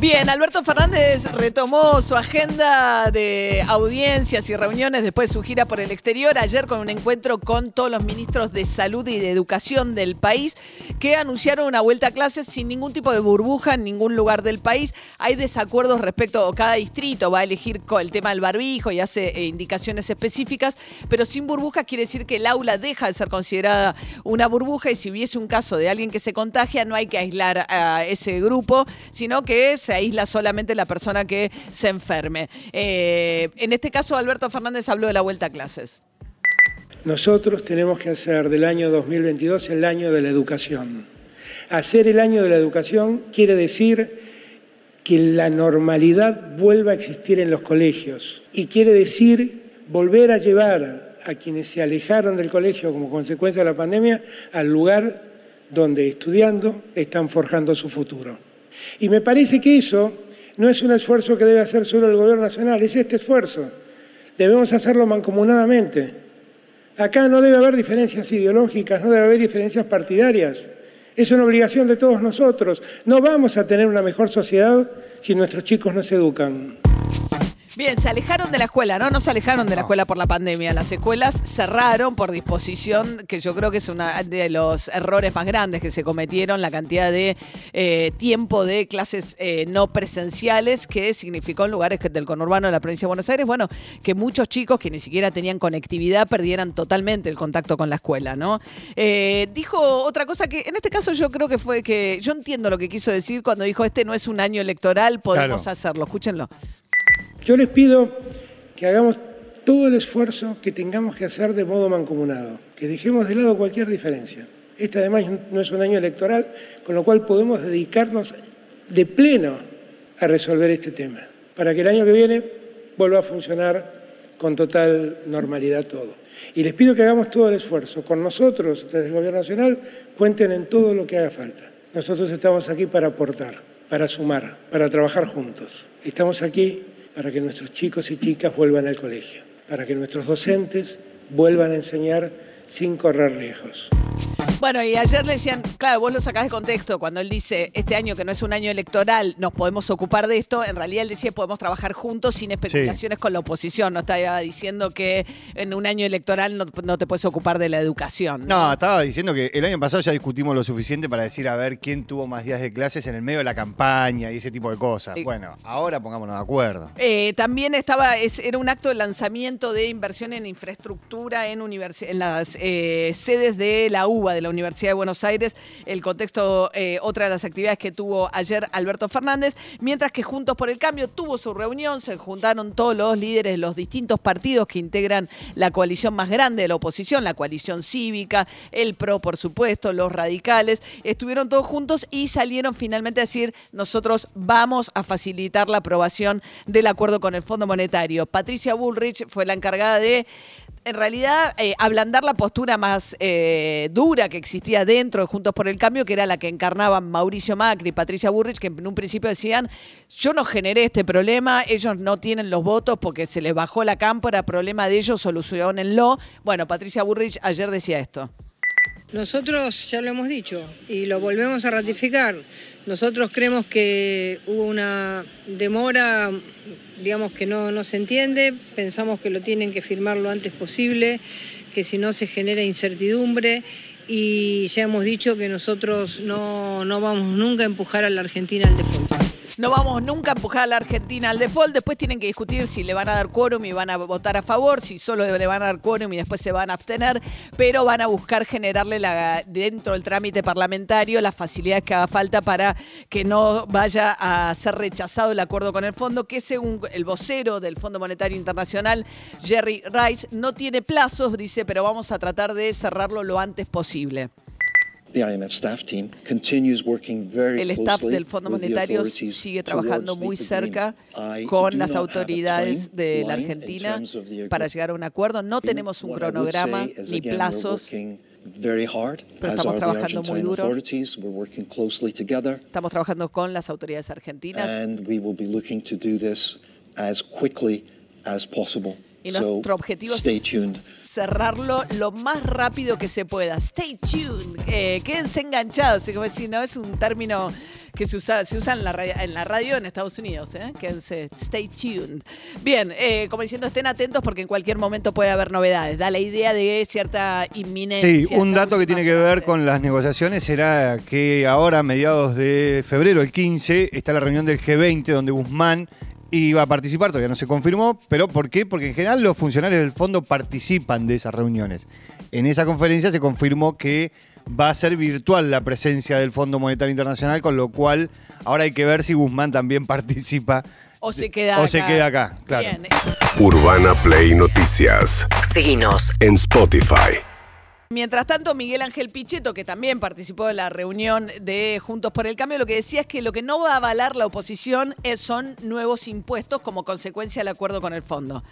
Bien, Alberto Fernández retomó su agenda de audiencias y reuniones después de su gira por el exterior, ayer con un encuentro con todos los ministros de salud y de educación del país, que anunciaron una vuelta a clases sin ningún tipo de burbuja en ningún lugar del país. Hay desacuerdos respecto a cada distrito, va a elegir el tema del barbijo y hace eh, indicaciones específicas, pero sin burbuja quiere decir que el aula deja de ser considerada una burbuja y si hubiese un caso de alguien que se contagia, no hay que aislar a ese grupo, sino que es se aísla solamente la persona que se enferme. Eh, en este caso, Alberto Fernández habló de la vuelta a clases. Nosotros tenemos que hacer del año 2022 el año de la educación. Hacer el año de la educación quiere decir que la normalidad vuelva a existir en los colegios y quiere decir volver a llevar a quienes se alejaron del colegio como consecuencia de la pandemia al lugar donde estudiando están forjando su futuro. Y me parece que eso no es un esfuerzo que debe hacer solo el Gobierno Nacional, es este esfuerzo. Debemos hacerlo mancomunadamente. Acá no debe haber diferencias ideológicas, no debe haber diferencias partidarias. Es una obligación de todos nosotros. No vamos a tener una mejor sociedad si nuestros chicos no se educan. Bien, se alejaron de la escuela, ¿no? No se alejaron de la escuela por la pandemia. Las escuelas cerraron por disposición, que yo creo que es uno de los errores más grandes que se cometieron, la cantidad de eh, tiempo de clases eh, no presenciales que significó en lugares del conurbano de la provincia de Buenos Aires, bueno, que muchos chicos que ni siquiera tenían conectividad perdieran totalmente el contacto con la escuela, ¿no? Eh, dijo otra cosa que en este caso yo creo que fue que yo entiendo lo que quiso decir cuando dijo este no es un año electoral, podemos hacerlo. Escúchenlo. Yo les pido que hagamos todo el esfuerzo que tengamos que hacer de modo mancomunado, que dejemos de lado cualquier diferencia. Este además no es un año electoral, con lo cual podemos dedicarnos de pleno a resolver este tema, para que el año que viene vuelva a funcionar con total normalidad todo. Y les pido que hagamos todo el esfuerzo. Con nosotros, desde el Gobierno Nacional, cuenten en todo lo que haga falta. Nosotros estamos aquí para aportar, para sumar, para trabajar juntos. Estamos aquí para que nuestros chicos y chicas vuelvan al colegio, para que nuestros docentes vuelvan a enseñar sin correr riesgos. Bueno, y ayer le decían, claro, vos lo sacás de contexto, cuando él dice, este año que no es un año electoral, nos podemos ocupar de esto, en realidad él decía, podemos trabajar juntos sin especulaciones con la oposición, no estaba diciendo que en un año electoral no, te puedes ocupar de la educación. ¿no? estaba diciendo que el año pasado ya discutimos lo suficiente para decir, a ver, quién tuvo más días de clases en el medio de la campaña y ese tipo de cosas. bueno, ahora pongámonos de acuerdo. Eh, también estaba, era un acto de lanzamiento de inversión en infraestructura en, en las eh, sedes de la UBA, de la Universidad de Buenos Aires, el contexto, eh, otra de las actividades que tuvo ayer Alberto Fernández, mientras que Juntos por el Cambio tuvo su reunión, se juntaron todos los líderes de los distintos partidos que integran la coalición más grande de la oposición, la coalición cívica, el PRO, por supuesto, los radicales, estuvieron todos juntos y salieron finalmente a decir, nosotros vamos a facilitar la aprobación del acuerdo con el Fondo Monetario. Patricia Bullrich fue la encargada de en realidad eh, ablandar la postura más eh, dura que existía dentro de Juntos por el Cambio, que era la que encarnaban Mauricio Macri y Patricia Burrich, que en un principio decían, yo no generé este problema, ellos no tienen los votos porque se les bajó la cámpora, problema de ellos, solucionenlo. Bueno, Patricia Burrich ayer decía esto. Nosotros ya lo hemos dicho y lo volvemos a ratificar. Nosotros creemos que hubo una demora, digamos que no, no se entiende, pensamos que lo tienen que firmar lo antes posible, que si no se genera incertidumbre y ya hemos dicho que nosotros no, no vamos nunca a empujar a la Argentina al default. No vamos nunca a empujar a la Argentina al default. Después tienen que discutir si le van a dar quórum y van a votar a favor, si solo le van a dar quórum y después se van a abstener, pero van a buscar generarle la, dentro del trámite parlamentario las facilidades que haga falta para que no vaya a ser rechazado el acuerdo con el fondo, que según el vocero del Fondo Monetario Internacional, Jerry Rice, no tiene plazos, dice, pero vamos a tratar de cerrarlo lo antes posible. El staff del Fondo Monetario sigue trabajando muy cerca con las autoridades de la Argentina para llegar a un acuerdo. No tenemos un cronograma ni plazos. Pero estamos trabajando muy duro. Estamos trabajando con las autoridades argentinas. Y nuestro objetivo es cerrarlo lo más rápido que se pueda. Stay tuned. Eh, quédense enganchados. Como si no es un término que se usa, se usa en, la radio, en la radio en Estados Unidos. ¿eh? Quédense. Stay tuned. Bien, eh, como diciendo, estén atentos porque en cualquier momento puede haber novedades. Da la idea de cierta inminencia. Sí, un dato que tiene que ver con las negociaciones era que ahora, a mediados de febrero, el 15, está la reunión del G20 donde Guzmán iba a participar, todavía no se confirmó, pero ¿por qué? Porque en general los funcionarios del fondo participan de esas reuniones. En esa conferencia se confirmó que va a ser virtual la presencia del Fondo Monetario Internacional, con lo cual ahora hay que ver si Guzmán también participa. O se queda o acá. se queda acá, claro. Urbana Play Noticias. Seguinos En Spotify. Mientras tanto, Miguel Ángel Pichetto, que también participó de la reunión de Juntos por el Cambio, lo que decía es que lo que no va a avalar la oposición son nuevos impuestos como consecuencia del acuerdo con el fondo.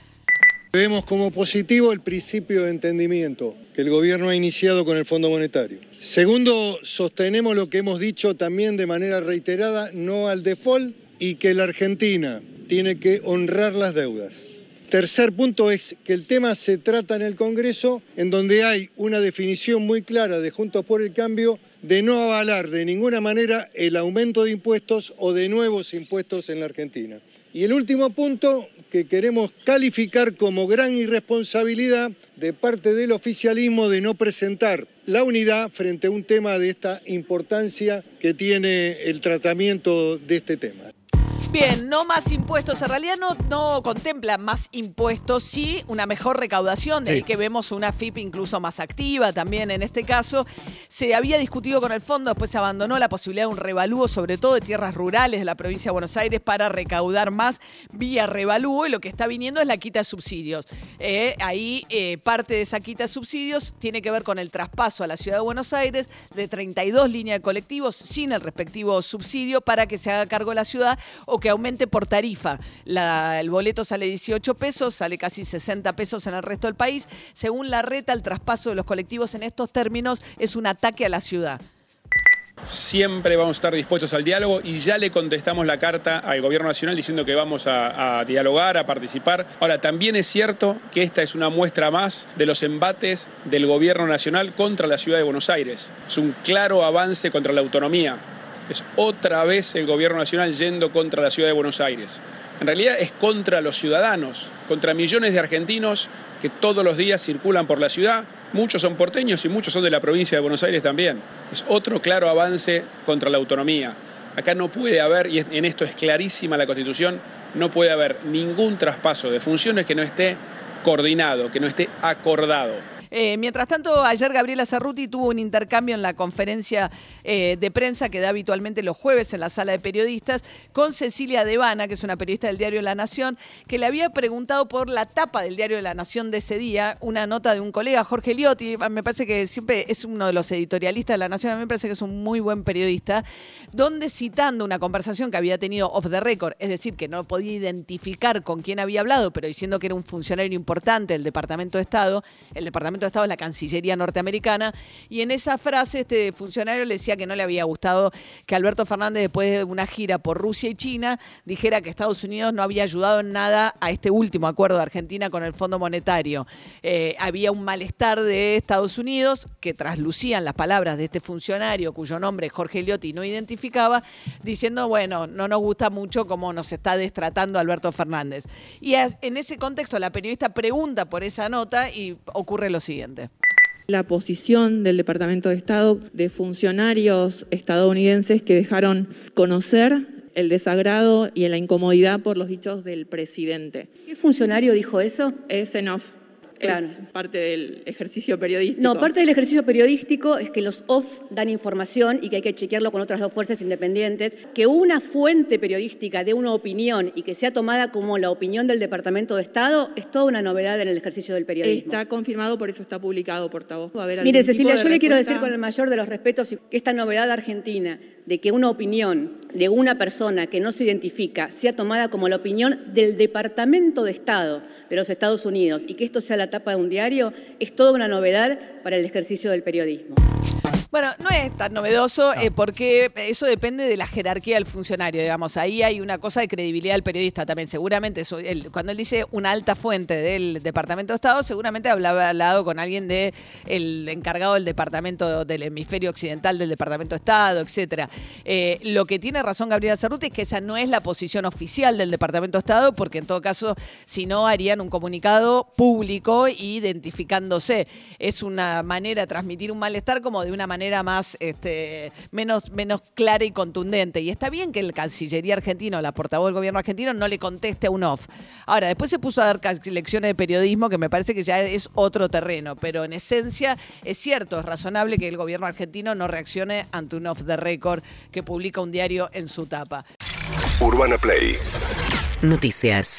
Vemos como positivo el principio de entendimiento que el gobierno ha iniciado con el Fondo Monetario. Segundo, sostenemos lo que hemos dicho también de manera reiterada, no al default y que la Argentina tiene que honrar las deudas. Tercer punto es que el tema se trata en el Congreso, en donde hay una definición muy clara de Juntos por el Cambio de no avalar de ninguna manera el aumento de impuestos o de nuevos impuestos en la Argentina. Y el último punto que queremos calificar como gran irresponsabilidad de parte del oficialismo de no presentar la unidad frente a un tema de esta importancia que tiene el tratamiento de este tema. Bien, no más impuestos. En realidad no, no contempla más impuestos, sí una mejor recaudación. De ahí que vemos una FIP incluso más activa también en este caso. Se había discutido con el fondo, después se abandonó la posibilidad de un revalúo, sobre todo de tierras rurales de la provincia de Buenos Aires, para recaudar más vía revalúo. Y lo que está viniendo es la quita de subsidios. Eh, ahí eh, parte de esa quita de subsidios tiene que ver con el traspaso a la ciudad de Buenos Aires de 32 líneas de colectivos sin el respectivo subsidio para que se haga cargo la ciudad o que aumente por tarifa. El boleto sale 18 pesos, sale casi 60 pesos en el resto del país. Según la reta, el traspaso de los colectivos en estos términos es un ataque a la ciudad. Siempre vamos a estar dispuestos al diálogo y ya le contestamos la carta al Gobierno Nacional diciendo que vamos a dialogar, a participar. Ahora, también es cierto que esta es una muestra más de los embates del Gobierno Nacional contra la Ciudad de Buenos Aires. Es un claro avance contra la autonomía. Es otra vez el Gobierno Nacional yendo contra la Ciudad de Buenos Aires. En realidad es contra los ciudadanos, contra millones de argentinos que todos los días circulan por la ciudad. Muchos son porteños y muchos son de la provincia de Buenos Aires también. Es otro claro avance contra la autonomía. Acá no puede haber, y en esto es clarísima la Constitución, no puede haber ningún traspaso de funciones que no esté coordinado, que no esté acordado. Eh, mientras tanto, ayer Gabriela Cerruti tuvo un intercambio en la conferencia eh, de prensa que da habitualmente los jueves en la sala de periodistas con Cecilia Devana, que es una periodista del diario La Nación, que le había preguntado por la tapa del diario La Nación de ese día, una nota de un colega, Jorge Liotti, me parece que siempre es uno de los editorialistas de La Nación, a mí me parece que es un muy buen periodista, donde citando una conversación que había tenido off the record, es decir, que no podía identificar con quién había hablado, pero diciendo que era un funcionario importante del Departamento de Estado, el Departamento de Estado es la Cancillería norteamericana, y en esa frase este funcionario le decía que no le había gustado que Alberto Fernández, después de una gira por Rusia y China, dijera que Estados Unidos no había ayudado en nada a este último acuerdo de Argentina con el Fondo Monetario. Eh, había un malestar de Estados Unidos que traslucían las palabras de este funcionario, cuyo nombre Jorge Liotti no identificaba, diciendo, bueno, no nos gusta mucho cómo nos está destratando Alberto Fernández. Y en ese contexto la periodista pregunta por esa nota y ocurre lo siguiente. La posición del Departamento de Estado de funcionarios estadounidenses que dejaron conocer el desagrado y la incomodidad por los dichos del presidente. ¿Qué funcionario dijo eso? Es en off. Claro. Es parte del ejercicio periodístico. No, parte del ejercicio periodístico es que los off dan información y que hay que chequearlo con otras dos fuerzas independientes. Que una fuente periodística dé una opinión y que sea tomada como la opinión del Departamento de Estado es toda una novedad en el ejercicio del periodismo. Está confirmado, por eso está publicado, portavoz. Va a haber Mire, Cecilia, yo le quiero decir con el mayor de los respetos que esta novedad argentina de que una opinión de una persona que no se identifica sea tomada como la opinión del Departamento de Estado de los Estados Unidos y que esto sea la tapa de un diario es toda una novedad para el ejercicio del periodismo. Bueno, no es tan novedoso eh, porque eso depende de la jerarquía del funcionario, digamos. Ahí hay una cosa de credibilidad del periodista también. Seguramente, eso, él- cuando él dice una alta fuente del Departamento de Estado, seguramente hablaba hablado con alguien del encargado del Departamento del Hemisferio Occidental del Departamento de Estado, etcétera. Eh, lo que tiene razón Gabriela Cerruti es que esa no es la posición oficial del Departamento de Estado, porque en todo caso, si no, harían un comunicado público identificándose. Es una manera de transmitir un malestar como de una manera más, este, menos, menos clara y contundente. Y está bien que el Cancillería argentino, la portavoz del gobierno argentino, no le conteste a un off. Ahora, después se puso a dar lecciones de periodismo, que me parece que ya es otro terreno, pero en esencia es cierto, es razonable que el gobierno argentino no reaccione ante un off the record que publica un diario en su tapa. Urbana Play Noticias.